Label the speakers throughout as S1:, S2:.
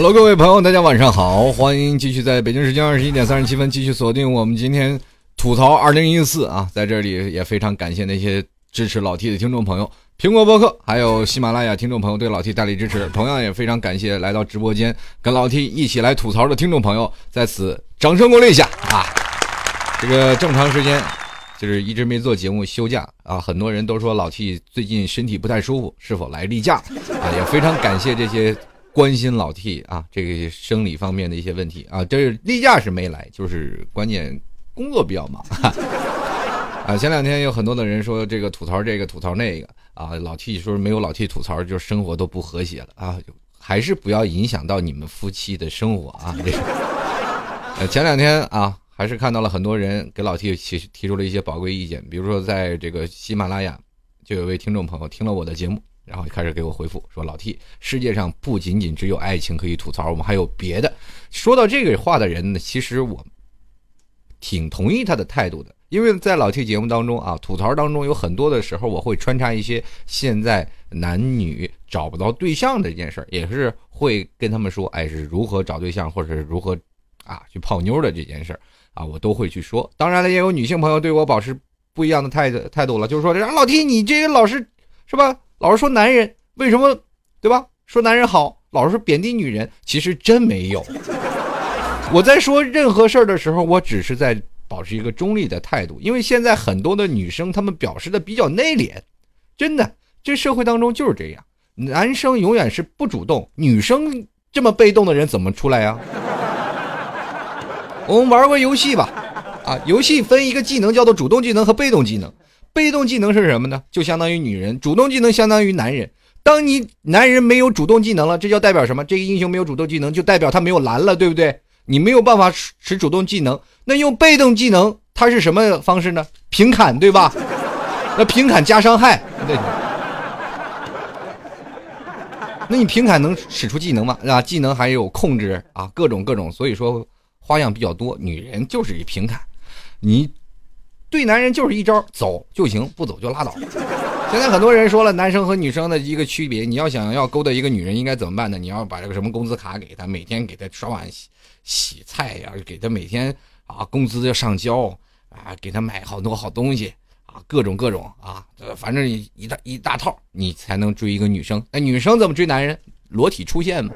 S1: Hello，各位朋友，大家晚上好，欢迎继续在北京时间二十一点三十七分继续锁定我们今天吐槽二零一四啊，在这里也非常感谢那些支持老 T 的听众朋友，苹果播客还有喜马拉雅听众朋友对老 T 大力支持，同样也非常感谢来到直播间跟老 T 一起来吐槽的听众朋友，在此掌声鼓励一下啊！这个这么长时间就是一直没做节目休假啊，很多人都说老 T 最近身体不太舒服，是否来例假啊？也非常感谢这些。关心老 T 啊，这个生理方面的一些问题啊，这是例假是没来，就是关键工作比较忙 啊。前两天有很多的人说这个吐槽这个吐槽那个啊，老 T 说没有老 T 吐槽，就生活都不和谐了啊，还是不要影响到你们夫妻的生活啊。这呃，前两天啊，还是看到了很多人给老 T 提提出了一些宝贵意见，比如说在这个喜马拉雅，就有位听众朋友听了我的节目。然后开始给我回复说：“老 T，世界上不仅仅只有爱情可以吐槽，我们还有别的。”说到这个话的人呢，其实我挺同意他的态度的，因为在老 T 节目当中啊，吐槽当中有很多的时候，我会穿插一些现在男女找不到对象的这件事儿，也是会跟他们说，哎，是如何找对象，或者是如何啊去泡妞的这件事儿啊，我都会去说。当然了，也有女性朋友对我保持不一样的态度态度了，就是说，老 T，你这个老是是吧？老是说男人为什么，对吧？说男人好，老是贬低女人，其实真没有。我在说任何事儿的时候，我只是在保持一个中立的态度，因为现在很多的女生她们表示的比较内敛，真的，这社会当中就是这样，男生永远是不主动，女生这么被动的人怎么出来呀？我们玩个游戏吧，啊，游戏分一个技能叫做主动技能和被动技能。被动技能是什么呢？就相当于女人，主动技能相当于男人。当你男人没有主动技能了，这就代表什么？这个英雄没有主动技能，就代表他没有蓝了，对不对？你没有办法使主动技能，那用被动技能，它是什么方式呢？平砍，对吧？那平砍加伤害，对。那你平砍能使出技能吗？啊，技能还有控制啊，各种各种，所以说花样比较多。女人就是一平砍，你。对男人就是一招走就行，不走就拉倒。现在很多人说了，男生和女生的一个区别，你要想要勾搭一个女人，应该怎么办呢？你要把这个什么工资卡给她，每天给她刷碗洗洗菜呀，给她每天啊工资要上交啊，给她买好多好东西啊，各种各种啊，反正一大一大套，你才能追一个女生。那女生怎么追男人？裸体出现嘛，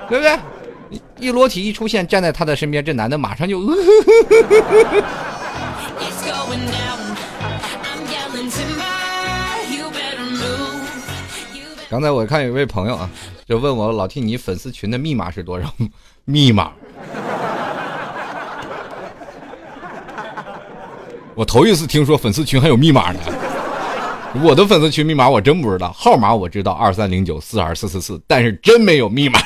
S1: 对不对？一裸体一出现，站在他的身边，这男的马上就。刚才我看有一位朋友啊，就问我老替你粉丝群的密码是多少？密码？我头一次听说粉丝群还有密码呢。我的粉丝群密码我真不知道，号码我知道二三零九四二四四四，但是真没有密码。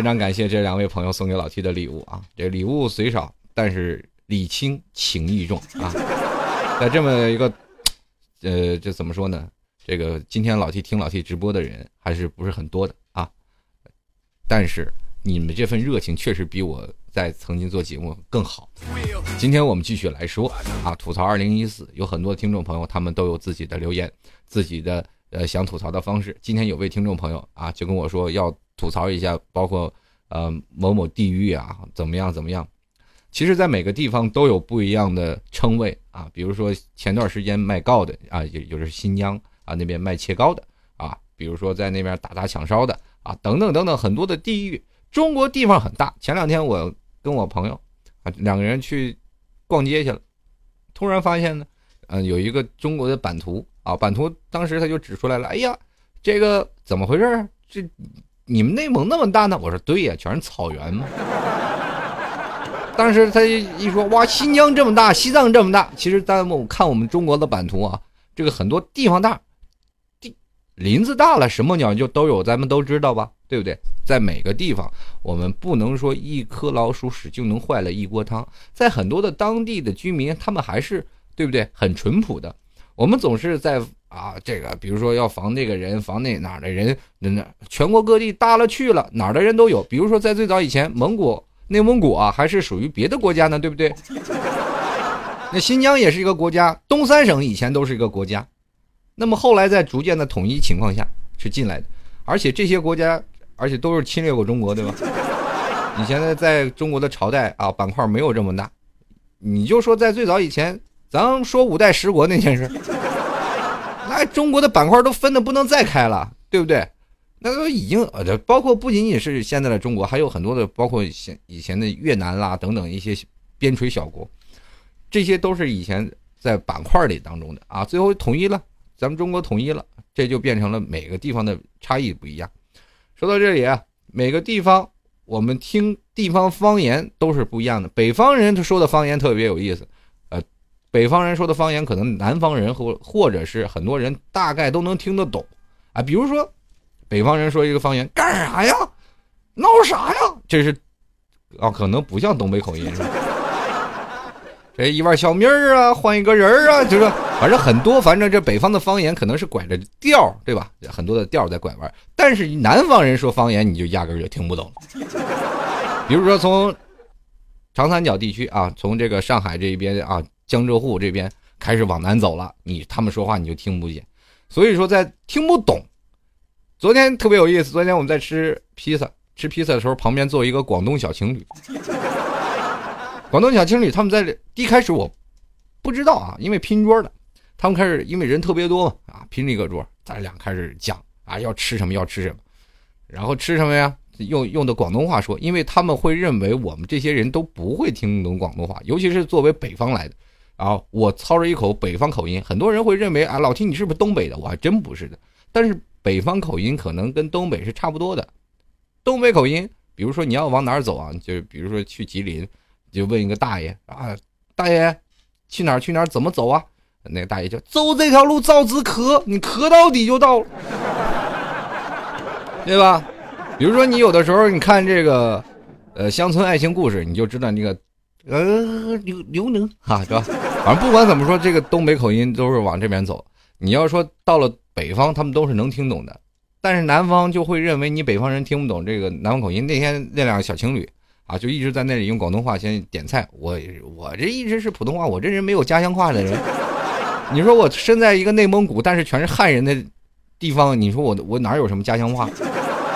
S1: 非常感谢这两位朋友送给老 T 的礼物啊！这礼物虽少，但是礼轻情意重啊！在这么一个，呃，这怎么说呢？这个今天老 T 听老 T 直播的人还是不是很多的啊？但是你们这份热情确实比我在曾经做节目更好。今天我们继续来说啊，吐槽二零一四，有很多听众朋友他们都有自己的留言，自己的呃想吐槽的方式。今天有位听众朋友啊，就跟我说要。吐槽一下，包括呃某某地域啊，怎么样怎么样？其实，在每个地方都有不一样的称谓啊。比如说前段时间卖糕的啊，有有的是新疆啊那边卖切糕的啊。比如说在那边打砸抢烧的啊，等等等等，很多的地域。中国地方很大。前两天我跟我朋友啊两个人去逛街去了，突然发现呢，嗯，有一个中国的版图啊，版图当时他就指出来了，哎呀，这个怎么回事？这。你们内蒙那么大呢？我说对呀，全是草原嘛。当时他一说，哇，新疆这么大，西藏这么大，其实咱们看我们中国的版图啊，这个很多地方大，地林子大了，什么鸟就都有，咱们都知道吧？对不对？在每个地方，我们不能说一颗老鼠屎就能坏了一锅汤。在很多的当地的居民，他们还是对不对？很淳朴的。我们总是在啊，这个比如说要防这个人，防那哪的人，那那全国各地大了去了，哪儿的人都有。比如说在最早以前，蒙古、内蒙古啊，还是属于别的国家呢，对不对？那新疆也是一个国家，东三省以前都是一个国家，那么后来在逐渐的统一情况下是进来的，而且这些国家，而且都是侵略过中国，对吧？以前在，在中国的朝代啊，板块没有这么大，你就说在最早以前。咱说五代十国那件事，那中国的板块都分的不能再开了，对不对？那都已经呃，包括不仅仅是现在的中国，还有很多的，包括现以前的越南啦等等一些边陲小国，这些都是以前在板块里当中的啊。最后统一了，咱们中国统一了，这就变成了每个地方的差异不一样。说到这里啊，每个地方我们听地方方言都是不一样的。北方人他说的方言特别有意思。北方人说的方言，可能南方人或或者是很多人大概都能听得懂，啊，比如说，北方人说一个方言，干啥呀？闹啥呀？这是，啊，可能不像东北口音，是吧？这一碗小米儿啊，换一个人儿啊，就是反正很多，反正这北方的方言可能是拐着调，对吧？很多的调在拐弯，但是南方人说方言，你就压根儿就听不懂。比如说从长三角地区啊，从这个上海这一边啊。江浙沪这边开始往南走了，你他们说话你就听不见，所以说在听不懂。昨天特别有意思，昨天我们在吃披萨，吃披萨的时候旁边坐一个广东小情侣。广东小情侣他们在一开始我不知道啊，因为拼桌的，他们开始因为人特别多嘛啊，拼了一个桌，咱俩开始讲啊要吃什么要吃什么，然后吃什么呀？用用的广东话说，因为他们会认为我们这些人都不会听懂广东话，尤其是作为北方来的。啊，我操着一口北方口音，很多人会认为啊，老听你是不是东北的？我还真不是的。但是北方口音可能跟东北是差不多的。东北口音，比如说你要往哪儿走啊？就比如说去吉林，就问一个大爷啊，大爷，去哪儿去哪儿怎么走啊？那个大爷就走这条路，照直磕，你磕到底就到了，对吧？比如说你有的时候你看这个，呃，乡村爱情故事，你就知道那个。呃，刘刘能哈，对吧？反正不管怎么说，这个东北口音都是往这边走。你要说到了北方，他们都是能听懂的，但是南方就会认为你北方人听不懂这个南方口音。那天那两个小情侣啊，就一直在那里用广东话先点菜。我我这一直是普通话，我这人没有家乡话的人。你说我身在一个内蒙古，但是全是汉人的地方，你说我我哪有什么家乡话？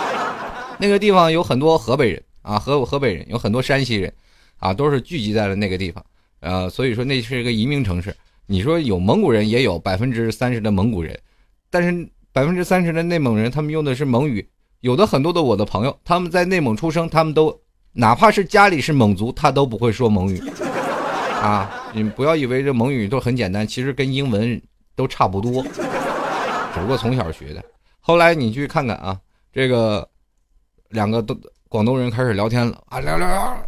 S1: 那个地方有很多河北人啊，河河北人有很多山西人。啊，都是聚集在了那个地方，呃，所以说那是一个移民城市。你说有蒙古人，也有百分之三十的蒙古人，但是百分之三十的内蒙人，他们用的是蒙语。有的很多的我的朋友，他们在内蒙出生，他们都哪怕是家里是蒙族，他都不会说蒙语。啊，你不要以为这蒙语都很简单，其实跟英文都差不多，只不过从小学的。后来你去看看啊，这个两个都广东人开始聊天了啊，聊聊。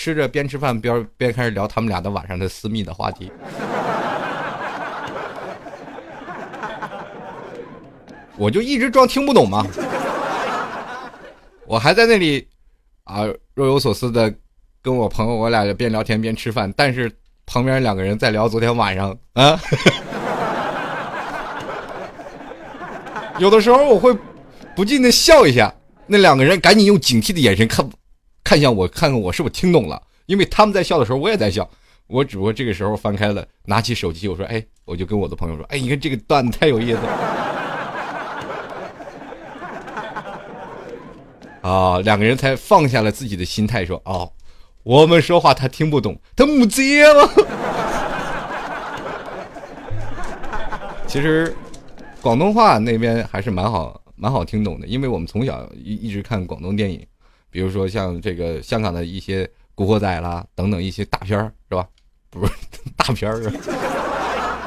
S1: 吃着边吃饭边边开始聊他们俩的晚上的私密的话题，我就一直装听不懂嘛，我还在那里啊若有所思的跟我朋友我俩边聊天边吃饭，但是旁边两个人在聊昨天晚上啊，有的时候我会不禁的笑一下，那两个人赶紧用警惕的眼神看。看向我，看看我是不是听懂了？因为他们在笑的时候，我也在笑。我只不过这个时候翻开了，拿起手机，我说：“哎，我就跟我的朋友说，哎，你看这个段子太有意思了。”啊，两个人才放下了自己的心态，说：“哦，我们说话他听不懂，他母接了。”其实，广东话那边还是蛮好，蛮好听懂的，因为我们从小一一直看广东电影。比如说像这个香港的一些古惑仔啦等等一些大片儿是吧？不是 大片儿，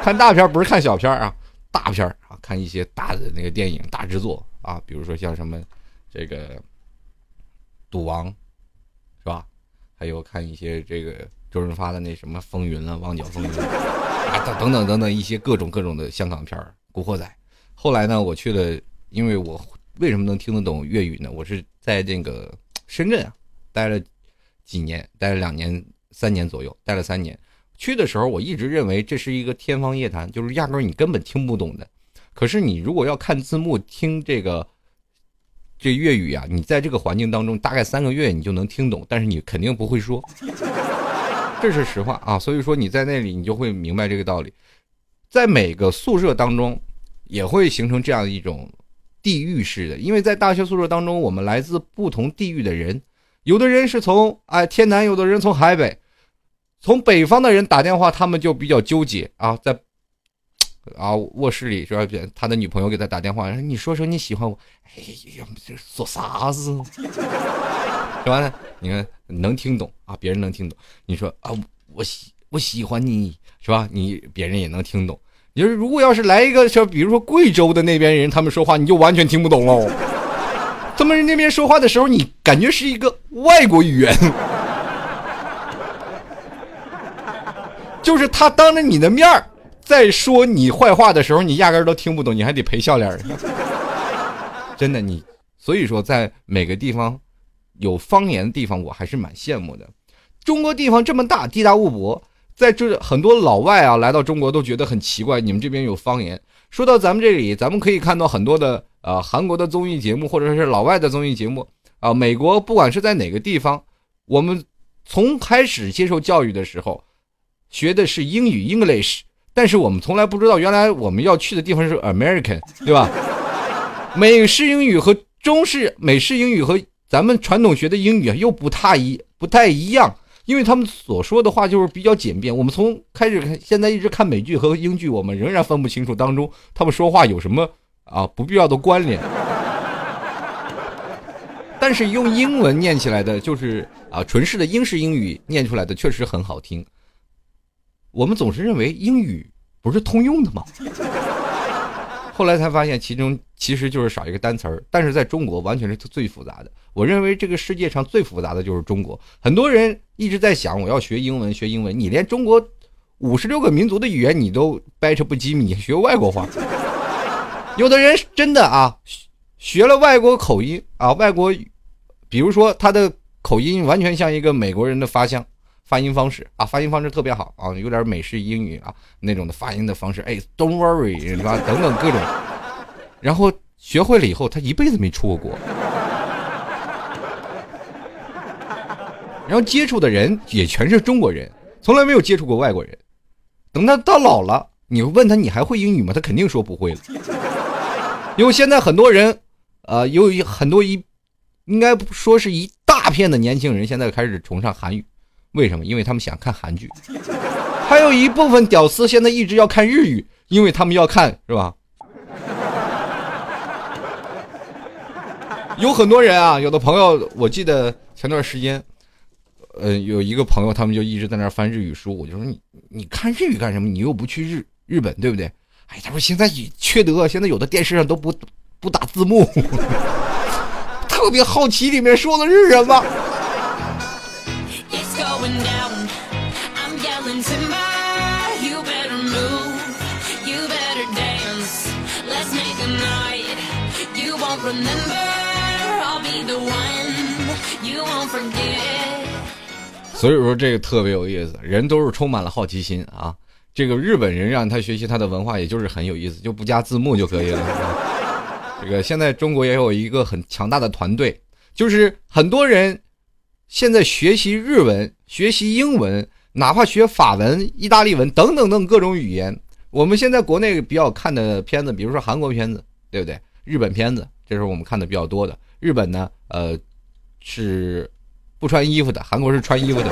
S1: 看大片儿不是看小片儿啊，大片儿啊，看一些大的那个电影大制作啊，比如说像什么这个赌王是吧？还有看一些这个周润发的那什么风云了，旺角风云啊等等等等一些各种各种的香港片儿古惑仔。后来呢，我去了，因为我为什么能听得懂粤语呢？我是在那个深圳啊待了几年，待了两年、三年左右，待了三年。去的时候，我一直认为这是一个天方夜谭，就是压根儿你根本听不懂的。可是你如果要看字幕听这个这粤语啊，你在这个环境当中大概三个月你就能听懂，但是你肯定不会说，这是实话啊。所以说你在那里你就会明白这个道理。在每个宿舍当中也会形成这样一种地域式的，因为在大学宿舍当中，我们来自不同地域的人，有的人是从哎天南，有的人从海北，从北方的人打电话，他们就比较纠结啊，在。啊，卧室里是吧他的女朋友给他打电话，说你说说你喜欢我，哎呀，这说啥子？说完了，你看能听懂啊，别人能听懂。你说啊，我喜我喜欢你，是吧？你别人也能听懂。你说如果要是来一个说，比如说贵州的那边人，他们说话你就完全听不懂喽。他们那边说话的时候，你感觉是一个外国语言，就是他当着你的面儿。在说你坏话的时候，你压根儿都听不懂，你还得赔笑脸真的，你所以说，在每个地方有方言的地方，我还是蛮羡慕的。中国地方这么大，地大物博，在这很多老外啊来到中国都觉得很奇怪，你们这边有方言。说到咱们这里，咱们可以看到很多的呃韩国的综艺节目，或者是老外的综艺节目啊。美国不管是在哪个地方，我们从开始接受教育的时候，学的是英语 English。但是我们从来不知道，原来我们要去的地方是 American，对吧？美式英语和中式美式英语和咱们传统学的英语又不太一不太一样，因为他们所说的话就是比较简便。我们从开始看，现在一直看美剧和英剧，我们仍然分不清楚当中他们说话有什么啊不必要的关联。但是用英文念起来的，就是啊纯式的英式英语念出来的，确实很好听。我们总是认为英语不是通用的吗？后来才发现，其中其实就是少一个单词儿。但是在中国，完全是最复杂的。我认为这个世界上最复杂的就是中国。很多人一直在想，我要学英文，学英文。你连中国五十六个民族的语言你都掰扯不精，你学外国话？有的人真的啊，学了外国口音啊，外国，比如说他的口音完全像一个美国人的发香。发音方式啊，发音方式特别好啊，有点美式英语啊那种的发音的方式，哎，Don't worry，是吧？等等各种，然后学会了以后，他一辈子没出过国，然后接触的人也全是中国人，从来没有接触过外国人。等他到老了，你问他你还会英语吗？他肯定说不会了，因为现在很多人，呃，有很多一，应该说是一大片的年轻人现在开始崇尚韩语。为什么？因为他们想看韩剧，还有一部分屌丝现在一直要看日语，因为他们要看，是吧？有很多人啊，有的朋友，我记得前段时间，呃，有一个朋友，他们就一直在那翻日语书，我就说你你看日语干什么？你又不去日日本，对不对？哎，他说现在缺德，现在有的电视上都不不打字幕，特别好奇里面说的是什么。所以说这个特别有意思，人都是充满了好奇心啊。这个日本人让他学习他的文化，也就是很有意思，就不加字幕就可以了。这个现在中国也有一个很强大的团队，就是很多人现在学习日文、学习英文，哪怕学法文、意大利文等等等各种语言。我们现在国内比较看的片子，比如说韩国片子，对不对？日本片子，这是我们看的比较多的。日本呢，呃，是。不穿衣服的韩国是穿衣服的，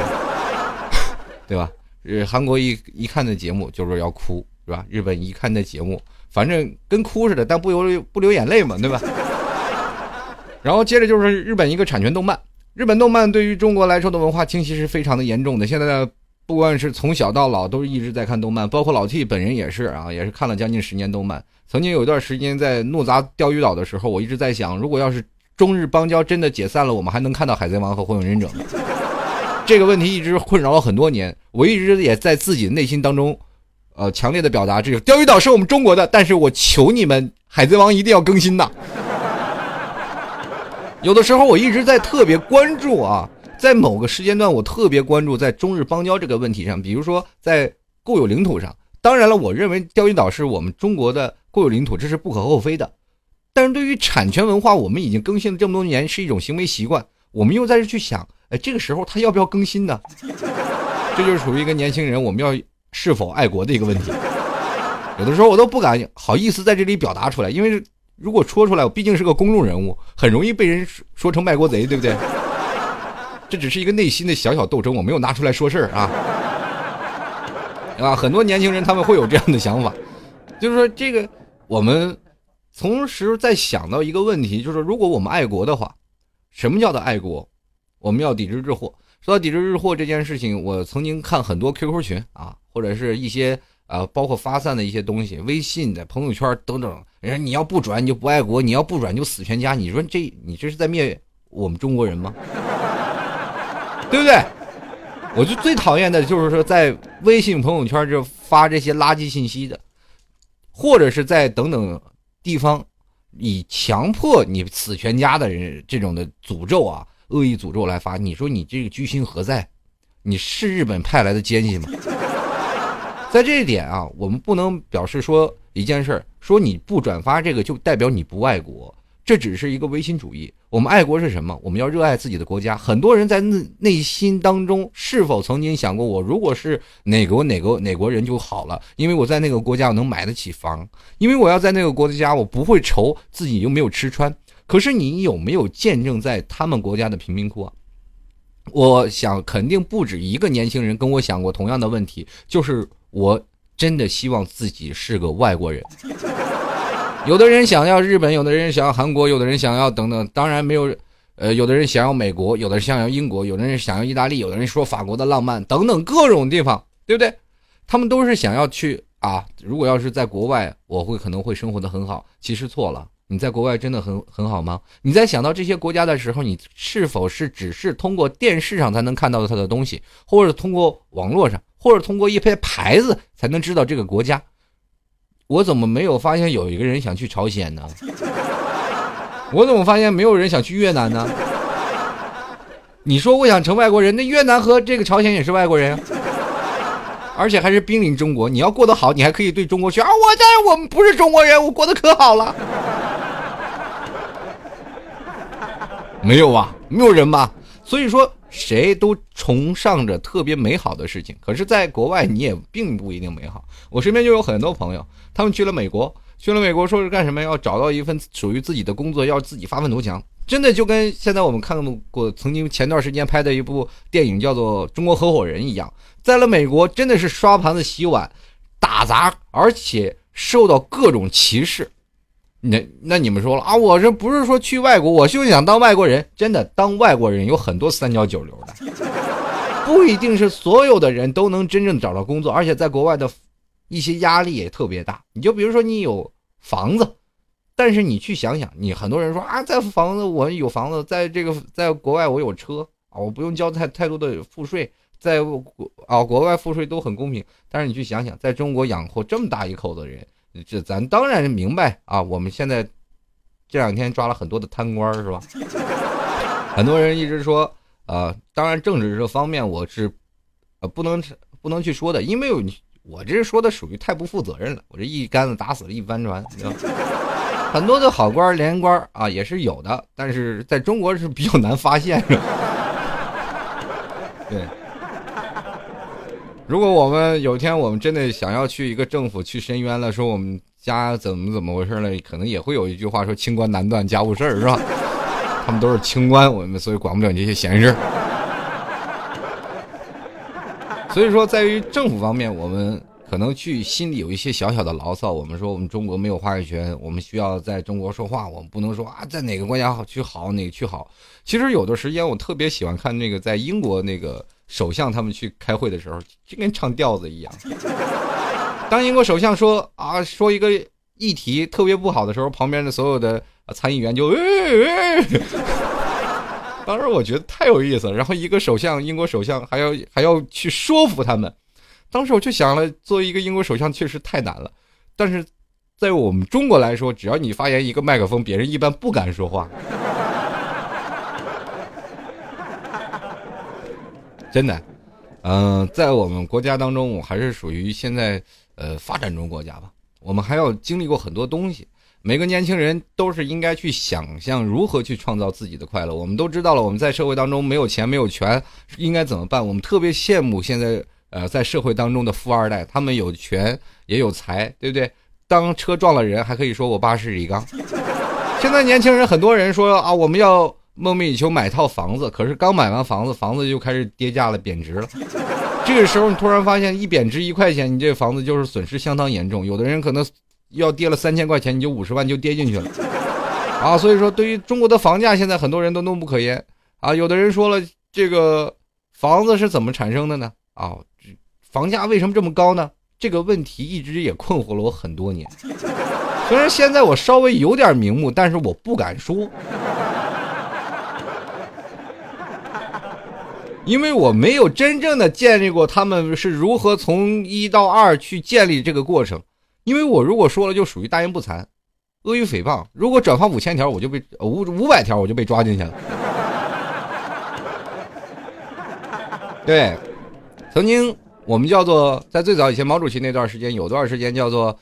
S1: 对吧？呃，韩国一一看那节目就是要哭，是吧？日本一看那节目，反正跟哭似的，但不流不流眼泪嘛，对吧？然后接着就是日本一个产权动漫，日本动漫对于中国来说的文化侵袭是非常的严重的。现在不管是从小到老都是一直在看动漫，包括老 T 本人也是啊，也是看了将近十年动漫。曾经有一段时间在怒砸钓鱼岛的时候，我一直在想，如果要是。中日邦交真的解散了，我们还能看到海贼王和火影忍者吗？这个问题一直困扰了很多年，我一直也在自己内心当中，呃，强烈的表达，这个钓鱼岛是我们中国的，但是我求你们，海贼王一定要更新呐！有的时候我一直在特别关注啊，在某个时间段我特别关注在中日邦交这个问题上，比如说在固有领土上。当然了，我认为钓鱼岛是我们中国的固有领土，这是不可厚非的。但是对于产权文化，我们已经更新了这么多年，是一种行为习惯。我们又在这去想，哎，这个时候他要不要更新呢？这就是属于一个年轻人，我们要是否爱国的一个问题。有的时候我都不敢好意思在这里表达出来，因为如果说出来，我毕竟是个公众人物，很容易被人说成卖国贼，对不对？这只是一个内心的小小斗争，我没有拿出来说事儿啊。啊，很多年轻人他们会有这样的想法，就是说这个我们同时在想到一个问题，就是如果我们爱国的话，什么叫做爱国？我们要抵制日货。说到抵制日货这件事情，我曾经看很多 QQ 群啊，或者是一些啊，包括发散的一些东西，微信的朋友圈等等，人家你要不转你就不爱国，你要不转就死全家。你说这你这是在灭我们中国人吗？对不对？我就最讨厌的就是说，在微信朋友圈就发这些垃圾信息的，或者是在等等地方以强迫你死全家的人这种的诅咒啊、恶意诅咒来发。你说你这个居心何在？你是日本派来的奸细吗？在这一点啊，我们不能表示说一件事儿，说你不转发这个就代表你不爱国。这只是一个唯心主义。我们爱国是什么？我们要热爱自己的国家。很多人在内内心当中是否曾经想过，我如果是哪国哪个哪国人就好了？因为我在那个国家我能买得起房，因为我要在那个国家我不会愁自己又没有吃穿。可是你有没有见证在他们国家的贫民窟啊？我想肯定不止一个年轻人跟我想过同样的问题，就是我真的希望自己是个外国人。有的人想要日本，有的人想要韩国，有的人想要等等。当然没有，呃，有的人想要美国，有的人想要英国，有的人想要意大利，有的人说法国的浪漫等等各种地方，对不对？他们都是想要去啊。如果要是在国外，我会可能会生活的很好。其实错了，你在国外真的很很好吗？你在想到这些国家的时候，你是否是只是通过电视上才能看到它的东西，或者通过网络上，或者通过一些牌子才能知道这个国家？我怎么没有发现有一个人想去朝鲜呢？我怎么发现没有人想去越南呢？你说我想成外国人，那越南和这个朝鲜也是外国人，而且还是濒临中国。你要过得好，你还可以对中国去啊！我在我们不是中国人，我过得可好了。没有啊，没有人吧？所以说。谁都崇尚着特别美好的事情，可是，在国外你也并不一定美好。我身边就有很多朋友，他们去了美国，去了美国说是干什么？要找到一份属于自己的工作，要自己发奋图强。真的就跟现在我们看过曾经前段时间拍的一部电影叫做《中国合伙人》一样，在了美国真的是刷盘子、洗碗、打杂，而且受到各种歧视。那那你们说了啊？我这不是说去外国，我就想当外国人。真的，当外国人有很多三教九流的，不一定是所有的人都能真正找到工作。而且在国外的一些压力也特别大。你就比如说你有房子，但是你去想想，你很多人说啊，在房子我有房子，在这个在国外我有车啊，我不用交太太多的赋税，在国啊国外赋税都很公平。但是你去想想，在中国养活这么大一口子人。这咱当然明白啊！我们现在这两天抓了很多的贪官，是吧？很多人一直说，呃，当然政治这方面我是呃不能不能去说的，因为我这说的属于太不负责任了。我这一竿子打死了一帆船，很多的好官连官啊也是有的，但是在中国是比较难发现，是吧？对。如果我们有一天我们真的想要去一个政府去申冤了，说我们家怎么怎么回事了，可能也会有一句话说“清官难断家务事儿”，是吧？他们都是清官，我们所以管不了这些闲事。所以说，在于政府方面，我们可能去心里有一些小小的牢骚。我们说我们中国没有话语权，我们需要在中国说话，我们不能说啊，在哪个国家好去好，哪个去好。其实有的时间，我特别喜欢看那个在英国那个。首相他们去开会的时候，就跟唱调子一样。当英国首相说啊说一个议题特别不好的时候，旁边的所有的参议员就，当时我觉得太有意思。然后一个首相，英国首相还要还要去说服他们。当时我就想了，作为一个英国首相确实太难了。但是在我们中国来说，只要你发言一个麦克风，别人一般不敢说话。真的。嗯，在我们国家当中，我还是属于现在呃发展中国家吧。我们还要经历过很多东西。每个年轻人都是应该去想象如何去创造自己的快乐。我们都知道了，我们在社会当中没有钱没有权，应该怎么办？我们特别羡慕现在呃在社会当中的富二代，他们有权也有财，对不对？当车撞了人，还可以说我爸是李刚。现在年轻人很多人说啊，我们要梦寐以求买套房子，可是刚买完房子，房子就开始跌价了，贬值了。这个时候你突然发现，一贬值一块钱，你这房子就是损失相当严重。有的人可能。要跌了三千块钱，你就五十万就跌进去了，啊，所以说对于中国的房价，现在很多人都怒不可言啊。有的人说了，这个房子是怎么产生的呢？啊，房价为什么这么高呢？这个问题一直也困惑了我很多年。虽然现在我稍微有点名目，但是我不敢说，因为我没有真正的建立过他们是如何从一到二去建立这个过程。因为我如果说了，就属于大言不惭、阿谀诽谤。如果转发五千条，我就被五五百条，我就被抓进去了。对，曾经我们叫做在最早以前，毛主席那段时间有段时间叫做，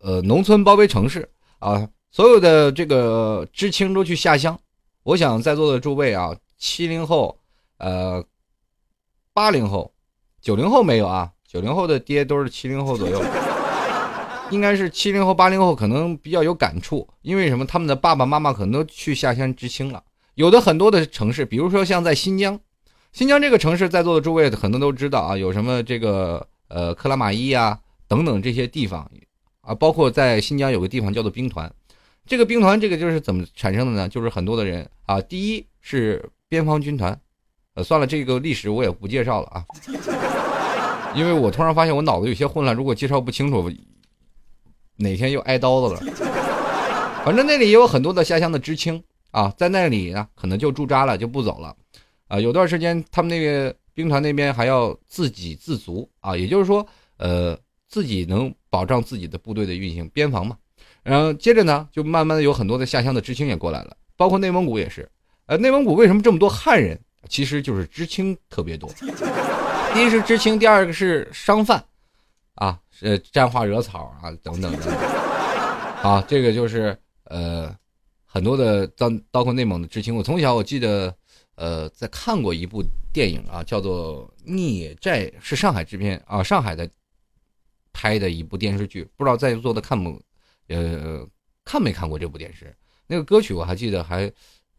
S1: 呃，农村包围城市啊，所有的这个知青都去下乡。我想在座的诸位啊，七零后、呃，八零后、九零后没有啊，九零后的爹都是七零后左右。应该是七零后、八零后可能比较有感触，因为什么？他们的爸爸妈妈可能都去下乡知青了。有的很多的城市，比如说像在新疆，新疆这个城市，在座的诸位可能都知道啊，有什么这个呃克拉玛依啊等等这些地方啊，包括在新疆有个地方叫做兵团。这个兵团这个就是怎么产生的呢？就是很多的人啊，第一是边防军团，呃，算了，这个历史我也不介绍了啊，因为我突然发现我脑子有些混乱，如果介绍不清楚。哪天又挨刀子了？反正那里也有很多的下乡的知青啊，在那里呢，可能就驻扎了，就不走了。啊，有段时间他们那个兵团那边还要自给自足啊，也就是说，呃，自己能保障自己的部队的运行，边防嘛。然后接着呢，就慢慢的有很多的下乡的知青也过来了，包括内蒙古也是。呃，内蒙古为什么这么多汉人？其实就是知青特别多。第一是知青，第二个是商贩。啊，呃沾花惹草啊，等等等等，啊，这个就是呃，很多的到包括内蒙的知青。我从小我记得，呃，在看过一部电影啊，叫做《孽债》，是上海制片啊，上海的拍的一部电视剧。不知道在座的看不，呃，看没看过这部电视？那个歌曲我还记得还。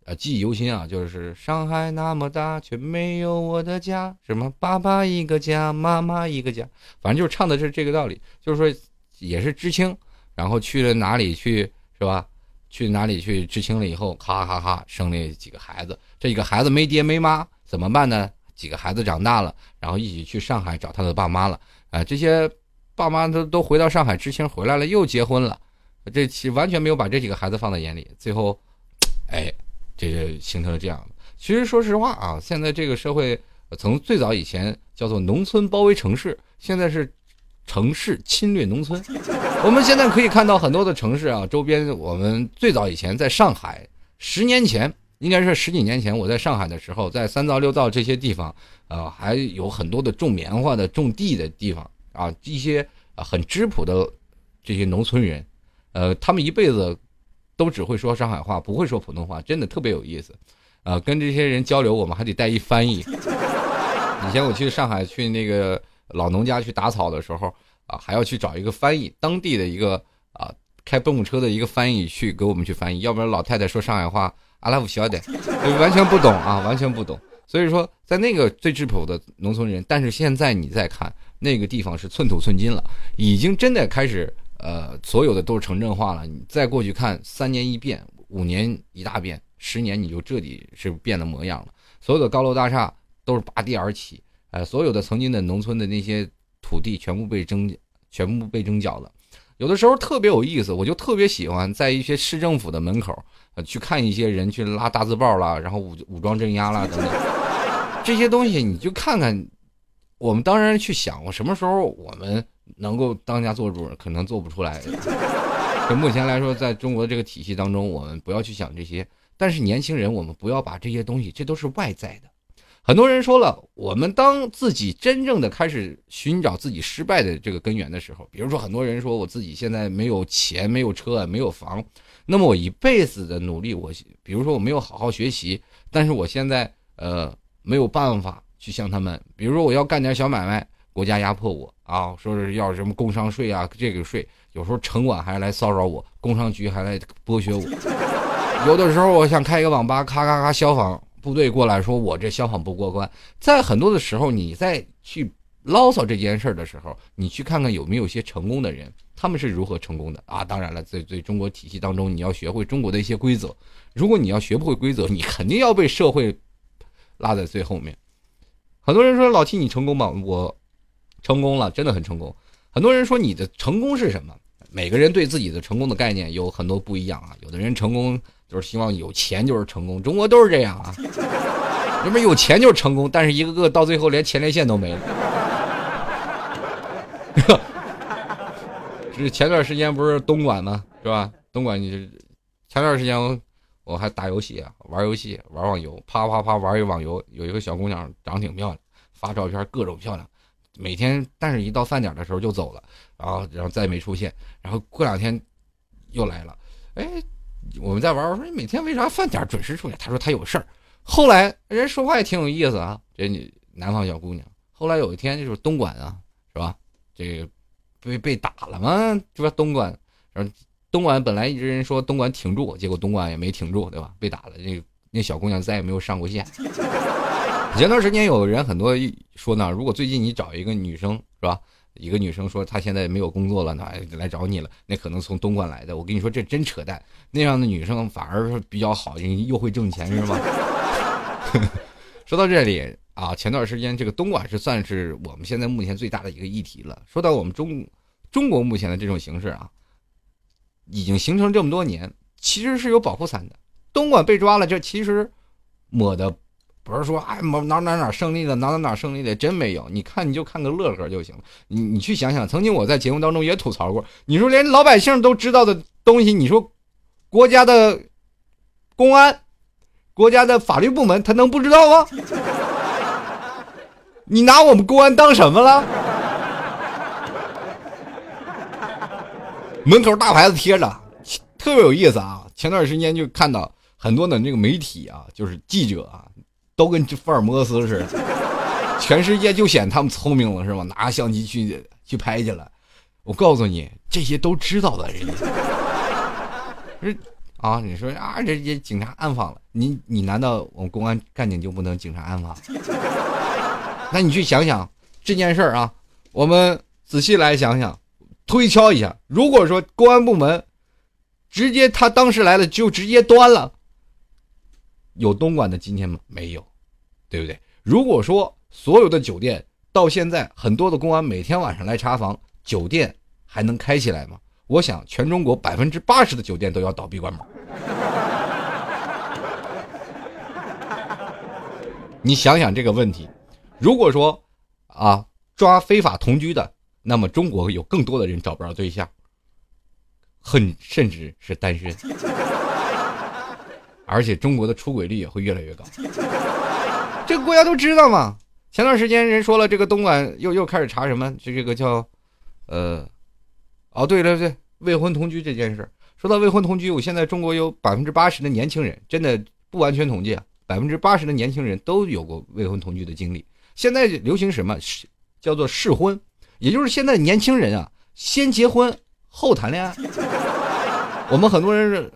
S1: 呃，记忆犹新啊，就是上海那么大，却没有我的家。什么爸爸一个家，妈妈一个家，反正就是唱的是这个道理。就是说，也是知青，然后去了哪里去，是吧？去哪里去知青了以后，咔咔咔生了几个孩子。这几个孩子没爹没妈，怎么办呢？几个孩子长大了，然后一起去上海找他的爸妈了。啊，这些爸妈都都回到上海，知青回来了，又结婚了。这其完全没有把这几个孩子放在眼里。最后，哎。这就形成了这样。其实说实话啊，现在这个社会从最早以前叫做农村包围城市，现在是城市侵略农村。我们现在可以看到很多的城市啊，周边我们最早以前在上海，十年前应该是十几年前，我在上海的时候，在三灶六灶这些地方啊，还有很多的种棉花的、种地的地方啊，一些很质朴的这些农村人，呃，他们一辈子。都只会说上海话，不会说普通话，真的特别有意思，啊，跟这些人交流，我们还得带一翻译。以前我去上海去那个老农家去打草的时候，啊，还要去找一个翻译，当地的一个啊开蹦车的一个翻译去给我们去翻译，要不然老太太说上海话，阿拉夫晓得，完全不懂啊，完全不懂。所以说，在那个最质朴的农村人，但是现在你再看那个地方是寸土寸金了，已经真的开始。呃，所有的都是城镇化了。你再过去看，三年一变，五年一大变，十年你就彻底是变了模样了。所有的高楼大厦都是拔地而起，呃，所有的曾经的农村的那些土地全部被征，全部被征缴了。有的时候特别有意思，我就特别喜欢在一些市政府的门口，呃，去看一些人去拉大字报啦，然后武武装镇压啦等等这些东西，你就看看。我们当然去想，我什么时候我们。能够当家做主，可能做不出来。就目前来说，在中国这个体系当中，我们不要去想这些。但是年轻人，我们不要把这些东西，这都是外在的。很多人说了，我们当自己真正的开始寻找自己失败的这个根源的时候，比如说很多人说我自己现在没有钱、没有车、没有房，那么我一辈子的努力，我比如说我没有好好学习，但是我现在呃没有办法去向他们，比如说我要干点小买卖，国家压迫我啊，说是要什么工商税啊，这个税，有时候城管还来骚扰我，工商局还来剥削我，有的时候我想开一个网吧，咔咔咔消防。部队过来说：“我这消防不过关。”在很多的时候，你再去唠叨这件事的时候，你去看看有没有些成功的人，他们是如何成功的啊？当然了，在在中国体系当中，你要学会中国的一些规则。如果你要学不会规则，你肯定要被社会拉在最后面。很多人说：“老七，你成功吗？”我成功了，真的很成功。很多人说：“你的成功是什么？”每个人对自己的成功的概念有很多不一样啊。有的人成功。就是希望有钱就是成功，中国都是这样啊。人们有钱就是成功，但是一个个到最后连前列腺都没了。是前段时间不是东莞吗？是吧？东莞你前段时间我还打游戏啊，玩游戏玩网游，啪啪啪玩一网游，有一个小姑娘长挺漂亮，发照片各种漂亮，每天但是一到饭点的时候就走了，然后然后再没出现，然后过两天又来了，哎。我们在玩，我说你每天为啥饭点准时出现？他说他有事儿。后来人说话也挺有意思啊，这女南方小姑娘。后来有一天就是东莞啊，是吧？这个被被打了嘛，是吧？东莞，然后东莞本来一直人说东莞挺住，结果东莞也没挺住，对吧？被打了，那那小姑娘再也没有上过线。前段时间有人很多说呢，如果最近你找一个女生，是吧？一个女生说她现在没有工作了，那来找你了，那可能从东莞来的。我跟你说，这真扯淡。那样的女生反而是比较好，又会挣钱，是吗？说到这里啊，前段时间这个东莞是算是我们现在目前最大的一个议题了。说到我们中中国目前的这种形势啊，已经形成这么多年，其实是有保护伞的。东莞被抓了，这其实抹的。不是说哎哪哪哪哪胜利了哪哪哪胜利了，真没有。你看你就看个乐呵就行了。你你去想想，曾经我在节目当中也吐槽过，你说连老百姓都知道的东西，你说国家的公安、国家的法律部门他能不知道吗？你拿我们公安当什么了？门口大牌子贴着，特别有意思啊。前段时间就看到很多的那个媒体啊，就是记者啊。都跟福尔摩斯似的，全世界就显他们聪明了，是吧？拿相机去去拍去了。我告诉你，这些都知道的人家。啊，你说啊，这些警察暗访了，你你难道我们公安干警就不能警察暗访？那你去想想这件事儿啊，我们仔细来想想，推敲一下，如果说公安部门直接他当时来了就直接端了。有东莞的今天吗？没有，对不对？如果说所有的酒店到现在很多的公安每天晚上来查房，酒店还能开起来吗？我想全中国百分之八十的酒店都要倒闭关门。你想想这个问题，如果说啊抓非法同居的，那么中国有更多的人找不着对象，很甚至是单身。而且中国的出轨率也会越来越高，这个国家都知道嘛。前段时间人说了，这个东莞又又开始查什么？就这个叫，呃，哦，对对对，未婚同居这件事。说到未婚同居，我现在中国有百分之八十的年轻人，真的不完全统计啊，百分之八十的年轻人都有过未婚同居的经历。现在流行什么？是叫做试婚，也就是现在年轻人啊，先结婚后谈恋爱。我们很多人是。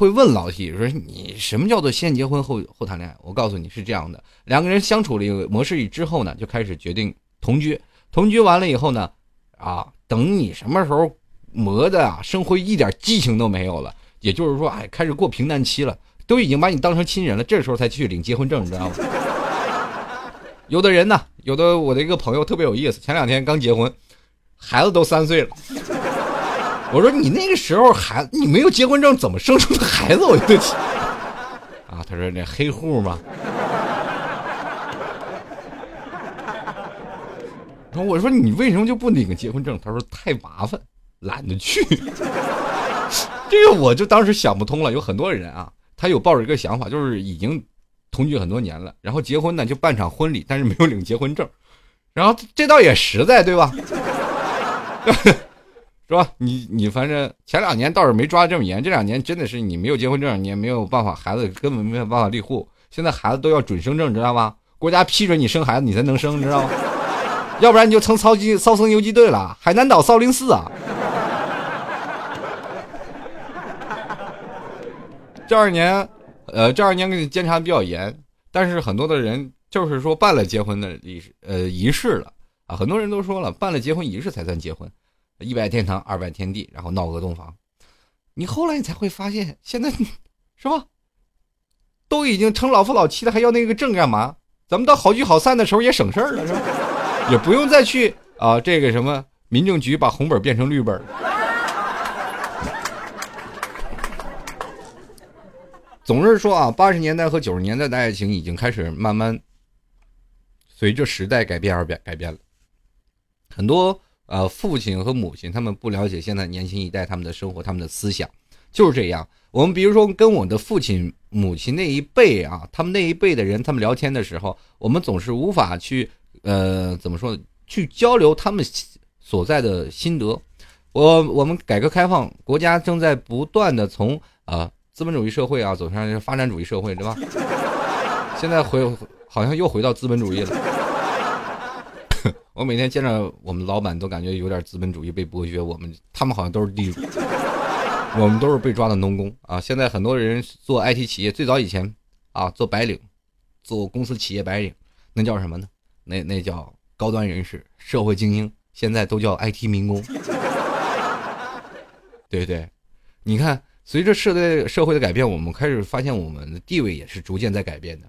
S1: 会问老 T 说：“你什么叫做先结婚后后谈恋爱？”我告诉你是这样的：两个人相处了一个模式之后呢，就开始决定同居。同居完了以后呢，啊，等你什么时候磨的啊，生活一点激情都没有了，也就是说，哎，开始过平淡期了，都已经把你当成亲人了，这时候才去领结婚证，你知道吗？有的人呢，有的我的一个朋友特别有意思，前两天刚结婚，孩子都三岁了。我说你那个时候孩，你没有结婚证，怎么生出的孩子？我就！啊，他说那黑户嘛。然后我说你为什么就不领个结婚证？他说太麻烦，懒得去。这个我就当时想不通了。有很多人啊，他有抱着一个想法，就是已经。同居很多年了，然后结婚呢就办场婚礼，但是没有领结婚证，然后这倒也实在，对吧？是吧？你你反正前两年倒是没抓这么严，这两年真的是你没有结婚证，你也没有办法，孩子根本没有办法立户。现在孩子都要准生证，知道吧？国家批准你生孩子，你才能生，知道吗？要不然你就成超级骚僧游击队了，海南岛少林寺啊！这二年，呃，这二年给你监察比较严，但是很多的人就是说办了结婚的仪式，呃，仪式了啊，很多人都说了，办了结婚仪式才算结婚。一拜天堂，二拜天地，然后闹个洞房，你后来你才会发现，现在是吧？都已经成老夫老妻了，还要那个证干嘛？咱们到好聚好散的时候也省事儿了，是吧？也不用再去啊，这个什么民政局把红本变成绿本。总是说啊，八十年代和九十年代的爱情已经开始慢慢随着时代改变而变改变了，很多。呃，父亲和母亲他们不了解现在年轻一代他们的生活，他们的思想就是这样。我们比如说跟我的父亲、母亲那一辈啊，他们那一辈的人，他们聊天的时候，我们总是无法去呃怎么说呢，去交流他们所在的心得。我我们改革开放，国家正在不断的从啊资本主义社会啊走向发展主义社会，对吧？现在回好像又回到资本主义了。我每天见着我们老板，都感觉有点资本主义被剥削。我们他们好像都是地主，我们都是被抓的农工啊！现在很多人做 IT 企业，最早以前啊做白领，做公司企业白领，那叫什么呢？那那叫高端人士、社会精英。现在都叫 IT 民工，对不对？你看，随着社会社会的改变，我们开始发现我们的地位也是逐渐在改变的。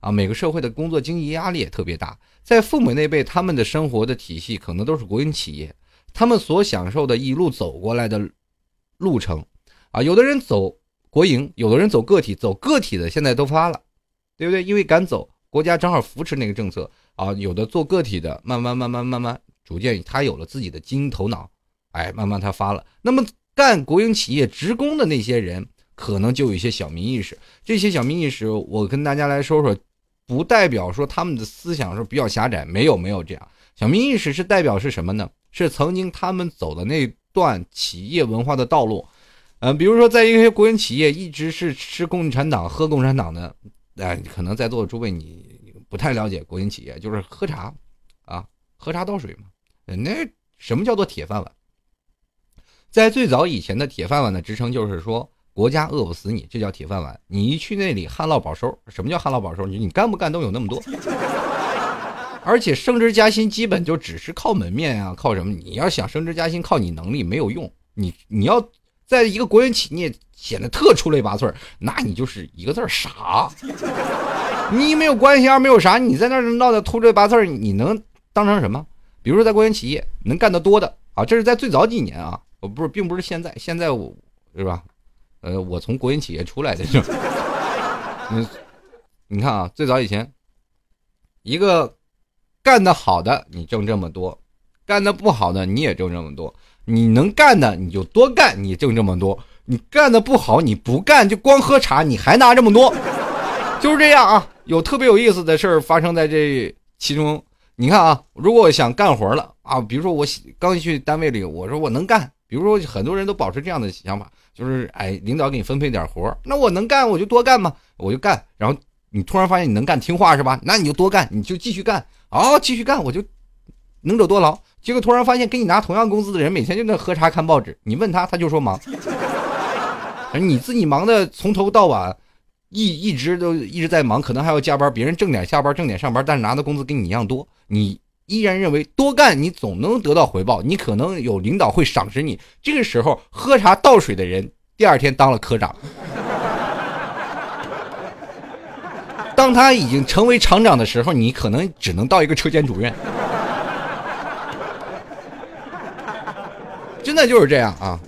S1: 啊，每个社会的工作经济压力也特别大。在父母那辈，他们的生活的体系可能都是国营企业，他们所享受的一路走过来的路程，啊，有的人走国营，有的人走个体，走个体的现在都发了，对不对？因为赶走，国家正好扶持那个政策啊。有的做个体的，慢慢慢慢慢慢，逐渐他有了自己的经营头脑，哎，慢慢他发了。那么干国营企业职工的那些人，可能就有一些小民意识。这些小民意识，我跟大家来说说。不代表说他们的思想是比较狭窄，没有没有这样。小民意识是代表是什么呢？是曾经他们走的那段企业文化的道路。嗯，比如说在一些国营企业一直是吃共产党、喝共产党的，哎，可能在座的诸位你不太了解国营企业，就是喝茶啊，喝茶倒水嘛。那什么叫做铁饭碗？在最早以前的铁饭碗的职称就是说。国家饿不死你，这叫铁饭碗。你一去那里，旱涝保收。什么叫旱涝保收？你你干不干都有那么多。而且升职加薪基本就只是靠门面啊，靠什么？你要想升职加薪，靠你能力没有用。你你要在一个国营企业显得特出类拔萃，那你就是一个字傻。你一没有关系，二没有啥，你在那儿闹的出类拔萃，你能当成什么？比如说在国营企业能干得多的啊，这是在最早几年啊，我不是，并不是现在，现在我是吧？呃，我从国营企业出来的，就，你，你看啊，最早以前，一个干得好的你挣这么多，干得不好的你也挣这么多。你能干的你就多干，你挣这么多；你干的不好，你不干就光喝茶，你还拿这么多，就是这样啊。有特别有意思的事儿发生在这其中。你看啊，如果我想干活了啊，比如说我刚去单位里，我说我能干，比如说很多人都保持这样的想法。就是哎，领导给你分配点活那我能干我就多干嘛，我就干。然后你突然发现你能干，听话是吧？那你就多干，你就继续干，哦，继续干，我就能者多劳。结果突然发现跟你拿同样工资的人，每天就在喝茶看报纸，你问他，他就说忙。你自己忙的从头到晚，一一直都一直在忙，可能还要加班，别人正点下班，正点上班，但是拿的工资跟你一样多，你。依然认为多干你总能得到回报，你可能有领导会赏识你。这个时候喝茶倒水的人，第二天当了科长。当他已经成为厂长的时候，你可能只能到一个车间主任。真的就是这样啊，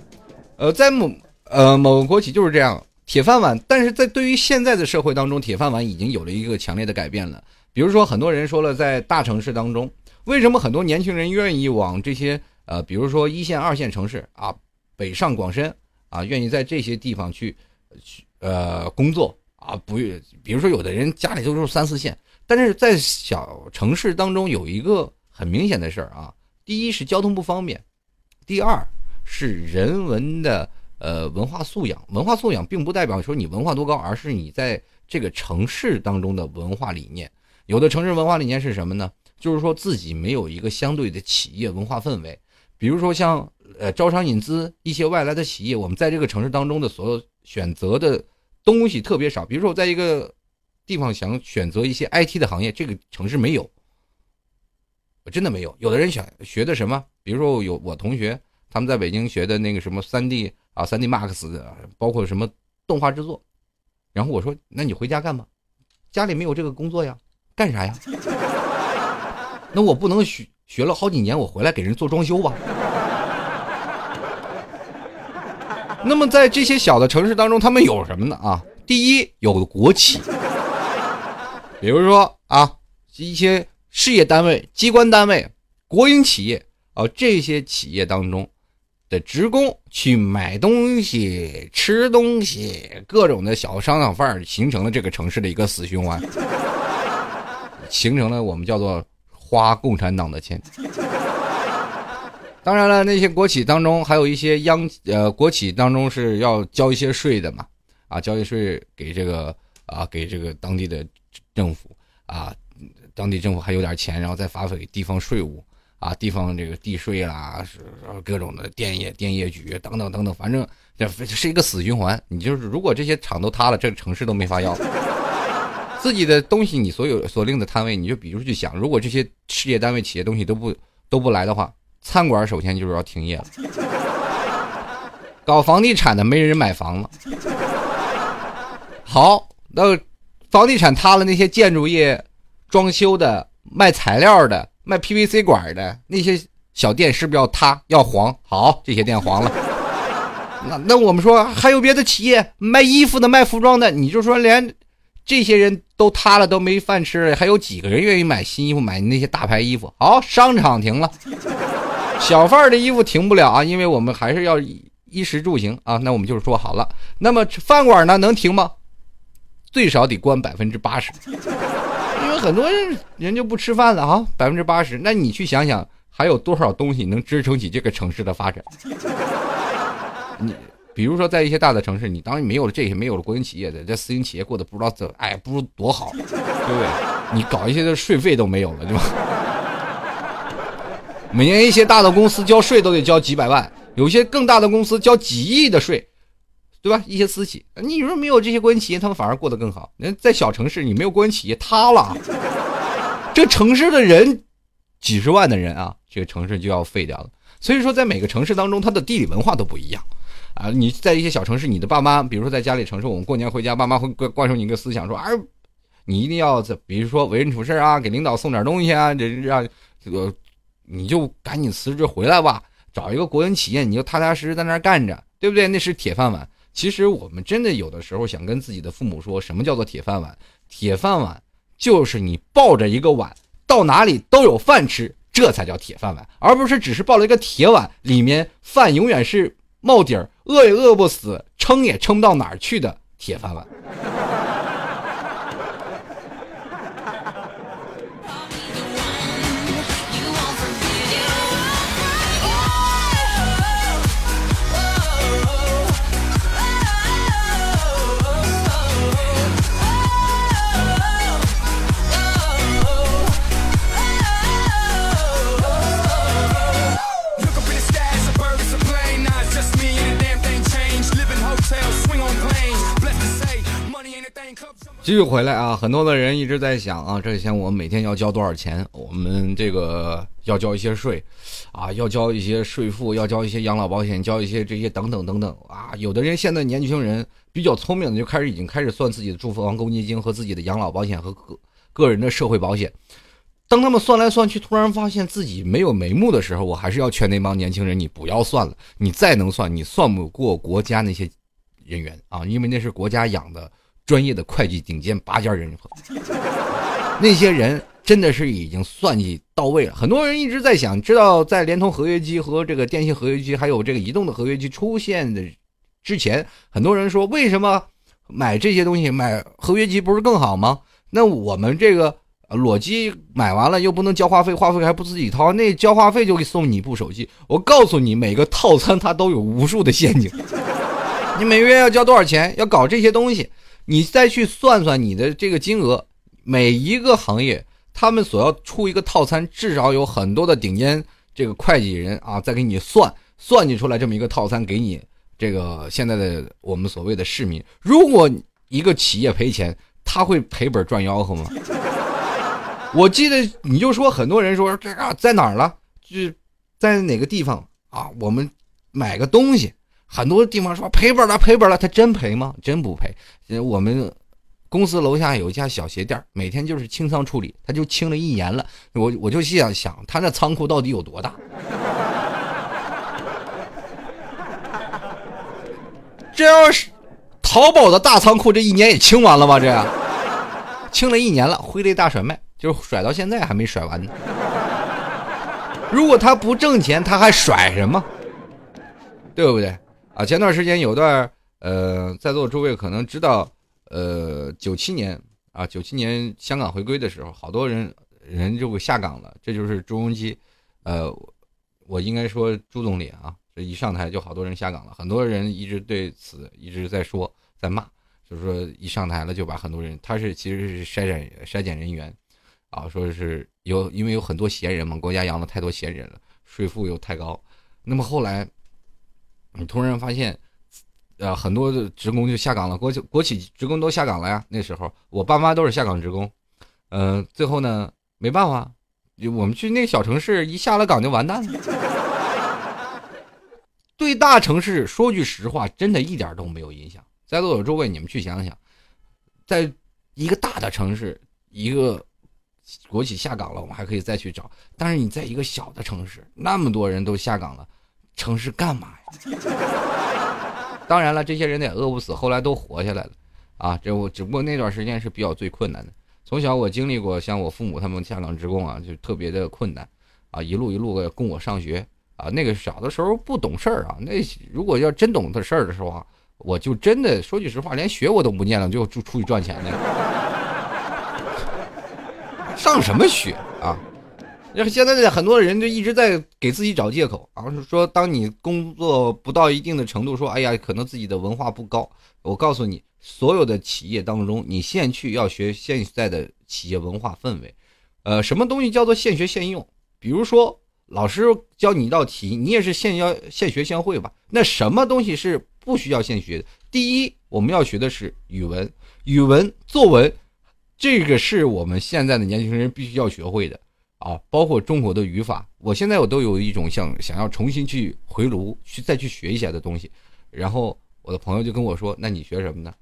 S1: 呃，在某呃某个国企就是这样，铁饭碗。但是在对于现在的社会当中，铁饭碗已经有了一个强烈的改变了。比如说，很多人说了，在大城市当中。为什么很多年轻人愿意往这些呃，比如说一线、二线城市啊，北上广深啊，愿意在这些地方去去呃工作啊，不，比如说有的人家里都是三四线，但是在小城市当中有一个很明显的事儿啊，第一是交通不方便，第二是人文的呃文化素养，文化素养并不代表说你文化多高，而是你在这个城市当中的文化理念。有的城市文化理念是什么呢？就是说自己没有一个相对的企业文化氛围，比如说像呃招商引资一些外来的企业，我们在这个城市当中的所有选择的东西特别少。比如说我在一个地方想选择一些 IT 的行业，这个城市没有，真的没有。有的人想学的什么，比如说有我同学他们在北京学的那个什么三 D 啊、三 D Max，包括什么动画制作，然后我说那你回家干吧？家里没有这个工作呀。干啥呀？那我不能学学了好几年，我回来给人做装修吧？那么在这些小的城市当中，他们有什么呢？啊，第一有国企，比如说啊，一些事业单位、机关单位、国营企业啊，这些企业当中的职工去买东西、吃东西，各种的小商场范儿，形成了这个城市的一个死循环。形成了我们叫做花共产党的钱。当然了，那些国企当中还有一些央呃国企当中是要交一些税的嘛，啊，交一些税给这个啊给这个当地的政府啊，当地政府还有点钱，然后再发给地方税务啊，地方这个地税啦，是各种的电业电业局等等等等，反正这是一个死循环。你就是如果这些厂都塌了，这个城市都没法要。自己的东西，你所有所令的摊位，你就比如去想，如果这些事业单位、企业东西都不都不来的话，餐馆首先就是要停业了。搞房地产的没人买房了。好，那房地产塌了，那些建筑业、装修的、卖材料的、卖 PVC 管的那些小店是不是要塌要黄？好，这些店黄了。那那我们说还有别的企业卖衣服的、卖服装的，你就说连。这些人都塌了，都没饭吃了，还有几个人愿意买新衣服，买那些大牌衣服？好，商场停了，小贩的衣服停不了啊，因为我们还是要衣食住行啊。那我们就是说好了，那么饭馆呢能停吗？最少得关百分之八十，因为很多人人就不吃饭了啊，百分之八十。那你去想想，还有多少东西能支撑起这个城市的发展？你。比如说，在一些大的城市，你当然没有了这些，没有了国营企业的，这私营企业过得不知道怎，哎，不如多好，对不对？你搞一些的税费都没有了，对吧？每年一些大的公司交税都得交几百万，有些更大的公司交几亿的税，对吧？一些私企，你说没有这些国营企业，他们反而过得更好。人在小城市，你没有国营企业，塌了，这城市的人几十万的人啊，这个城市就要废掉了。所以说，在每个城市当中，它的地理文化都不一样。啊，你在一些小城市，你的爸妈，比如说在家里城市，我们过年回家，爸妈会灌灌输你一个思想，说，啊，你一定要在，比如说为人处事啊，给领导送点东西啊，这让这个，你就赶紧辞职回来吧，找一个国营企业，你就踏踏实实在那干着，对不对？那是铁饭碗。其实我们真的有的时候想跟自己的父母说，什么叫做铁饭碗？铁饭碗就是你抱着一个碗，到哪里都有饭吃，这才叫铁饭碗，而不是只是抱了一个铁碗，里面饭永远是冒底儿。饿也饿不死，撑也撑不到哪儿去的铁饭碗。继续回来啊！很多的人一直在想啊，这些钱我们每天要交多少钱？我们这个要交一些税，啊，要交一些税负，要交一些养老保险，交一些这些等等等等啊！有的人现在年轻人比较聪明的，就开始已经开始算自己的住房公积金和自己的养老保险和个个人的社会保险。当他们算来算去，突然发现自己没有眉目的时候，我还是要劝那帮年轻人：你不要算了，你再能算，你算不过国家那些人员啊，因为那是国家养的。专业的会计顶尖拔尖人 那些人真的是已经算计到位了。很多人一直在想，知道在联通合约机和这个电信合约机，还有这个移动的合约机出现的之前，很多人说为什么买这些东西，买合约机不是更好吗？那我们这个裸机买完了又不能交话费，话费还不自己掏，那交话费就给送你一部手机。我告诉你，每个套餐它都有无数的陷阱。你每个月要交多少钱？要搞这些东西，你再去算算你的这个金额。每一个行业，他们所要出一个套餐，至少有很多的顶尖这个会计人啊，在给你算算计出来这么一个套餐给你。这个现在的我们所谓的市民，如果一个企业赔钱，他会赔本赚吆喝吗？我记得你就说很多人说这个在哪儿了，就是在哪个地方啊？我们买个东西，很多地方说赔本了，赔本了，他真赔吗？真不赔。我们公司楼下有一家小鞋店，每天就是清仓处理，他就清了一年了。我我就想想，他那仓库到底有多大？这要是淘宝的大仓库，这一年也清完了吗？这清了一年了，挥泪大甩卖，就是甩到现在还没甩完呢。如果他不挣钱，他还甩什么？对不对？啊，前段时间有段，呃，在座诸位可能知道，呃，九七年啊，九七年香港回归的时候，好多人人就下岗了，这就是朱镕基，呃，我应该说朱总理啊。这一上台就好多人下岗了，很多人一直对此一直在说在骂，就是说一上台了就把很多人，他是其实是筛选筛减人员，啊，说是有因为有很多闲人嘛，国家养了太多闲人了，税负又太高，那么后来你突然发现，呃，很多的职工就下岗了，国企国企职工都下岗了呀。那时候我爸妈都是下岗职工，嗯，最后呢没办法，我们去那小城市一下了岗就完蛋了。对大城市说句实话，真的一点都没有影响。在座的诸位，你们去想想，在一个大的城市，一个国企下岗了，我们还可以再去找。但是你在一个小的城市，那么多人都下岗了，城市干嘛呀？当然了，这些人也饿不死，后来都活下来了。啊，这我只不过那段时间是比较最困难的。从小我经历过，像我父母他们下岗职工啊，就特别的困难啊，一路一路的供我上学。啊，那个小的时候不懂事儿啊，那如果要真懂的事儿的时候啊，我就真的说句实话，连学我都不念了，就就出去赚钱去了。上什么学啊？要是现在的很多人就一直在给自己找借口啊，说当你工作不到一定的程度，说哎呀，可能自己的文化不高。我告诉你，所有的企业当中，你现去要学现在的企业文化氛围。呃，什么东西叫做现学现用？比如说。老师教你一道题，你也是现要现学现会吧？那什么东西是不需要现学的？第一，我们要学的是语文，语文作文，这个是我们现在的年轻人必须要学会的啊！包括中国的语法，我现在我都有一种想想要重新去回炉去再去学一下的东西。然后我的朋友就跟我说：“那你学什么呢？”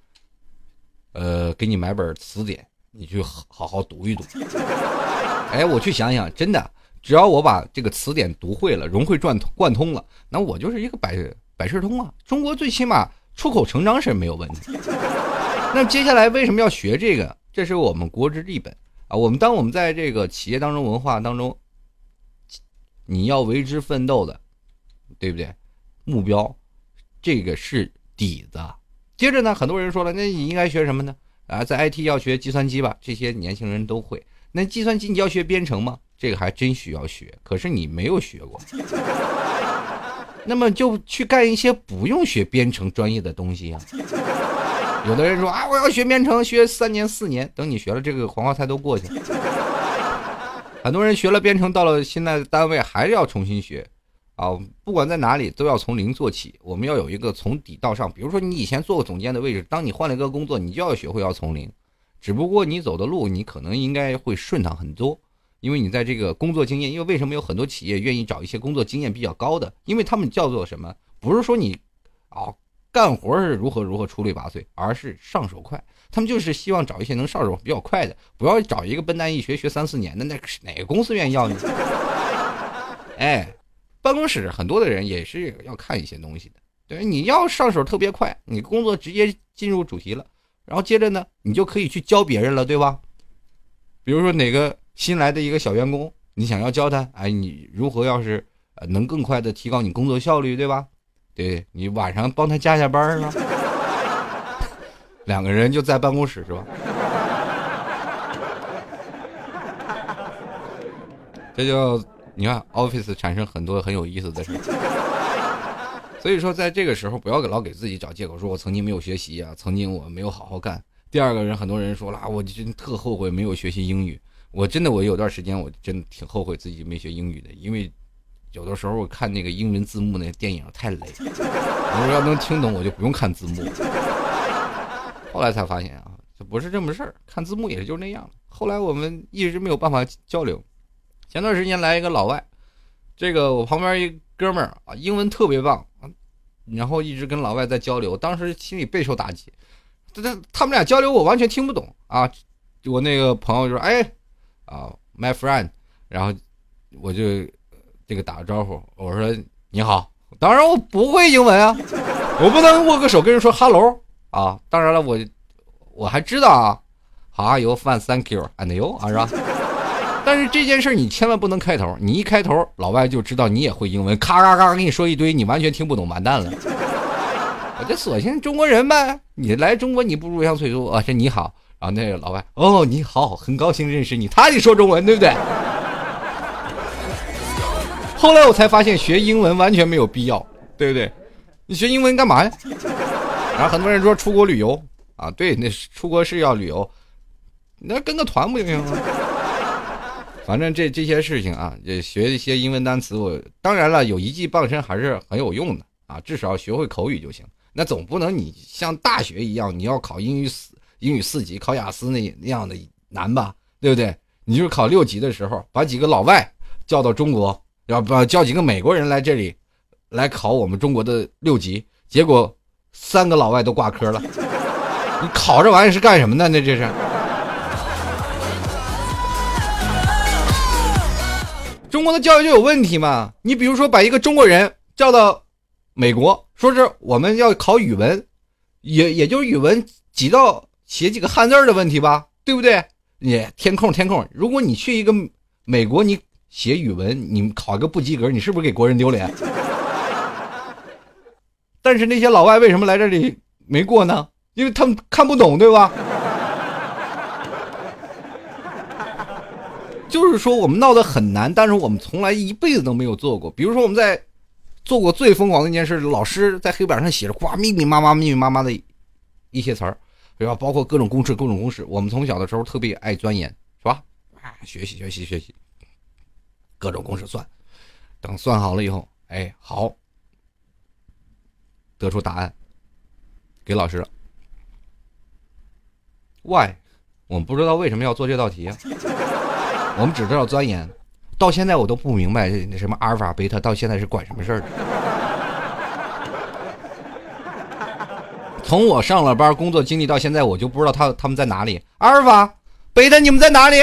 S1: 呃，给你买本词典，你去好好读一读。哎，我去想想，真的。只要我把这个词典读会了，融会贯通贯通了，那我就是一个百百事通啊！中国最起码出口成章是没有问题。那接下来为什么要学这个？这是我们国之立本啊！我们当我们在这个企业当中、文化当中，你要为之奋斗的，对不对？目标，这个是底子。接着呢，很多人说了，那你应该学什么呢？啊，在 IT 要学计算机吧，这些年轻人都会。那计算机你要学编程吗？这个还真需要学，可是你没有学过，那么就去干一些不用学编程专业的东西啊。有的人说啊，我要学编程，学三年四年，等你学了这个黄花菜都过去了。很多人学了编程，到了现在的单位还是要重新学啊，不管在哪里都要从零做起。我们要有一个从底到上，比如说你以前做过总监的位置，当你换了一个工作，你就要学会要从零。只不过你走的路，你可能应该会顺畅很多，因为你在这个工作经验。因为为什么有很多企业愿意找一些工作经验比较高的？因为他们叫做什么？不是说你，啊，干活是如何如何出类拔萃，而是上手快。他们就是希望找一些能上手比较快的，不要找一个笨蛋一学学三四年的，那哪个公司愿意要你？哎，办公室很多的人也是要看一些东西的。对，你要上手特别快，你工作直接进入主题了。然后接着呢，你就可以去教别人了，对吧？比如说哪个新来的一个小员工，你想要教他，哎，你如何要是呃能更快的提高你工作效率，对吧？对你晚上帮他加下班了，两个人就在办公室是吧？这就你看，office 产生很多很有意思的事情。所以说，在这个时候不要给老给自己找借口，说我曾经没有学习啊，曾经我没有好好干。第二个人，很多人说了，我真特后悔没有学习英语。我真的，我有段时间我真的挺后悔自己没学英语的，因为有的时候我看那个英文字幕那电影太累，我要能听懂我就不用看字幕。后来才发现啊，这不是这么事儿，看字幕也就那样。后来我们一直没有办法交流。前段时间来一个老外，这个我旁边一哥们儿啊，英文特别棒。然后一直跟老外在交流，当时心里备受打击。他他他们俩交流我完全听不懂啊！我那个朋友就说：“哎，啊，my friend。”然后我就这个打个招呼，我说：“你好。”当然我不会英文啊，我不能握个手跟人说 “hello” 啊。当然了，我我还知道啊，How are you? Fine, thank you. And you 啊，是吧？但是这件事你千万不能开头，你一开头，老外就知道你也会英文，咔咔咔跟你说一堆，你完全听不懂，完蛋了。我就索性中国人呗，你来中国你不入乡随俗啊，这你好，然后那个老外，哦，你好，很高兴认识你，他得说中文，对不对？后来我才发现学英文完全没有必要，对不对？你学英文干嘛呀？然后很多人说出国旅游啊，对，那出国是要旅游，那跟个团不就行吗？反正这这些事情啊，也学一些英文单词。我当然了，有一技傍身还是很有用的啊，至少学会口语就行。那总不能你像大学一样，你要考英语四英语四级，考雅思那那样的难吧？对不对？你就是考六级的时候，把几个老外叫到中国，要不叫几个美国人来这里来考我们中国的六级，结果三个老外都挂科了。你考这玩意是干什么的？那这是？中国的教育就有问题嘛？你比如说把一个中国人叫到美国，说是我们要考语文，也也就是语文几道写几个汉字的问题吧，对不对？你填空填空。如果你去一个美国，你写语文，你考个不及格，你是不是给国人丢脸？但是那些老外为什么来这里没过呢？因为他们看不懂，对吧？就是说，我们闹得很难，但是我们从来一辈子都没有做过。比如说，我们在做过最疯狂的一件事，老师在黑板上写着“哇，密密麻麻、密密麻麻的一些词儿”，对吧？包括各种公式、各种公式。我们从小的时候特别爱钻研，是吧？啊，学习、学习、学习，各种公式算。等算好了以后，哎，好，得出答案，给老师了。Why？我们不知道为什么要做这道题啊。我们只知道钻研，到现在我都不明白那什么阿尔法、贝塔，到现在是管什么事儿的。从我上了班工作经历到现在，我就不知道他他们在哪里。阿尔法、贝塔，你们在哪里？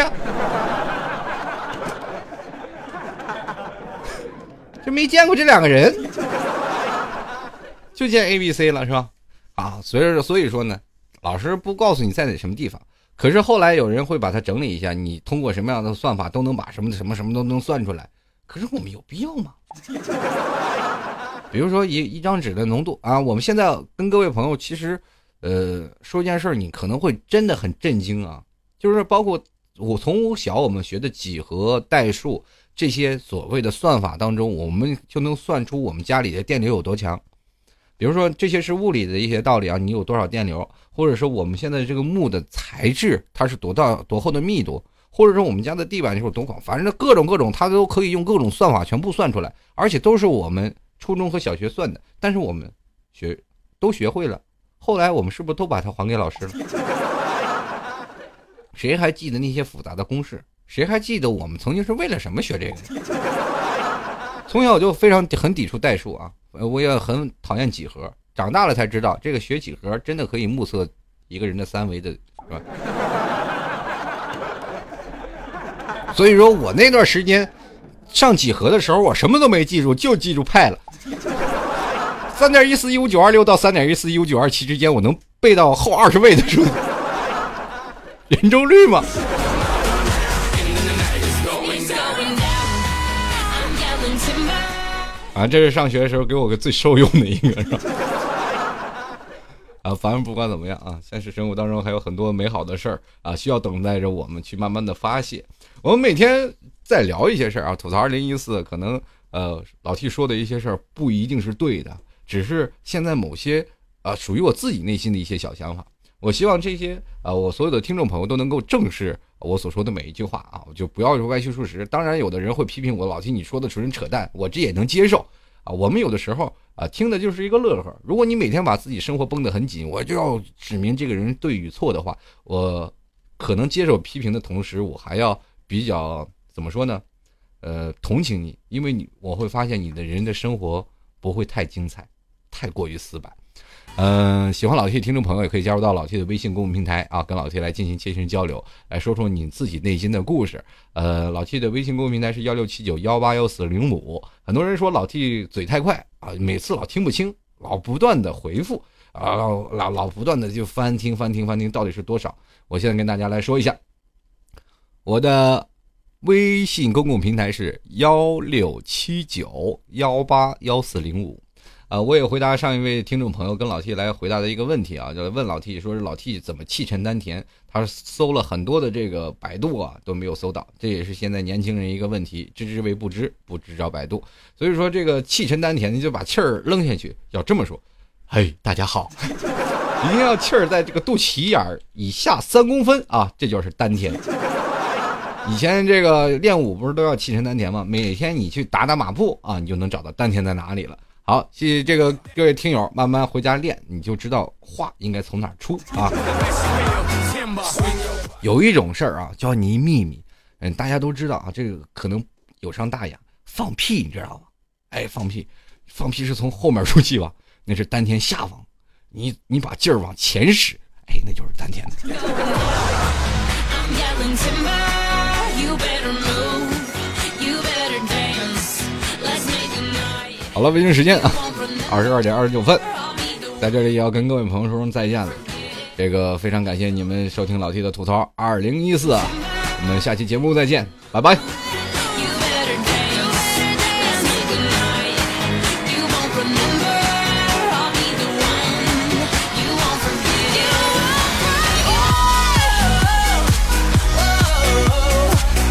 S1: 就没见过这两个人，就见 A、B、C 了，是吧？啊，所以所以说呢，老师不告诉你在哪什么地方。可是后来有人会把它整理一下，你通过什么样的算法都能把什么什么什么都能算出来。可是我们有必要吗？比如说一一张纸的浓度啊，我们现在跟各位朋友其实，呃，说一件事儿，你可能会真的很震惊啊，就是包括我从小我们学的几何、代数这些所谓的算法当中，我们就能算出我们家里的电流有多强。比如说这些是物理的一些道理啊，你有多少电流，或者说我们现在这个木的材质它是多大多厚的密度，或者说我们家的地板就是多广，反正各种各种，它都可以用各种算法全部算出来，而且都是我们初中和小学算的。但是我们学都学会了，后来我们是不是都把它还给老师了？谁还记得那些复杂的公式？谁还记得我们曾经是为了什么学这个？从小就非常很抵触代数啊。我也很讨厌几何，长大了才知道，这个学几何真的可以目测一个人的三维的，是吧？所以说我那段时间上几何的时候，我什么都没记住，就记住派了。三点一四一五九二六到三点一四一五九二七之间，我能背到后二十位的数，圆周率嘛。啊，这是上学的时候给我个最受用的一个，是吧？啊，反正不管怎么样啊，现实生活当中还有很多美好的事儿啊，需要等待着我们去慢慢的发泄。我们每天在聊一些事儿啊，吐槽二零一四，可能呃老 T 说的一些事儿不一定是对的，只是现在某些啊属于我自己内心的一些小想法。我希望这些啊，我所有的听众朋友都能够正视我所说的每一句话啊，就不要说歪曲事实。当然，有的人会批评我，老听你说的纯扯淡，我这也能接受啊。我们有的时候啊，听的就是一个乐呵。如果你每天把自己生活绷得很紧，我就要指明这个人对与错的话，我可能接受批评的同时，我还要比较怎么说呢？呃，同情你，因为你我会发现你的人的生活不会太精彩，太过于死板。嗯，喜欢老 T 的听众朋友也可以加入到老 T 的微信公众平台啊，跟老 T 来进行切身交流，来说说你自己内心的故事。呃，老 T 的微信公众平台是幺六七九幺八幺四零五。很多人说老 T 嘴太快啊，每次老听不清，老不断的回复啊，老老不断的就翻听翻听翻听，到底是多少？我现在跟大家来说一下，我的微信公共平台是幺六七九幺八幺四零五。啊，我也回答上一位听众朋友跟老 T 来回答的一个问题啊，就问老 T 说是老 T 怎么气沉丹田？他搜了很多的这个百度啊都没有搜到，这也是现在年轻人一个问题，知之为不知，不知找百度。所以说这个气沉丹田，你就把气儿扔下去，要这么说。嘿，大家好，一定要气儿在这个肚脐眼儿以下三公分啊，这就是丹田。以前这个练武不是都要气沉丹田吗？每天你去打打马步啊，你就能找到丹田在哪里了。好，谢谢这个各位听友，慢慢回家练，你就知道话应该从哪出啊。有一种事儿啊，教你秘密，嗯，大家都知道啊，这个可能有伤大雅，放屁你知道吗？哎，放屁，放屁是从后面出气吧？那是丹田下方，你你把劲儿往前使，哎，那就是丹田的。好了，北京时间啊，二十二点二十九分，在这里也要跟各位朋友说声再见了。这个非常感谢你们收听老 T 的吐槽二零一四，我们下期节目再见，拜拜。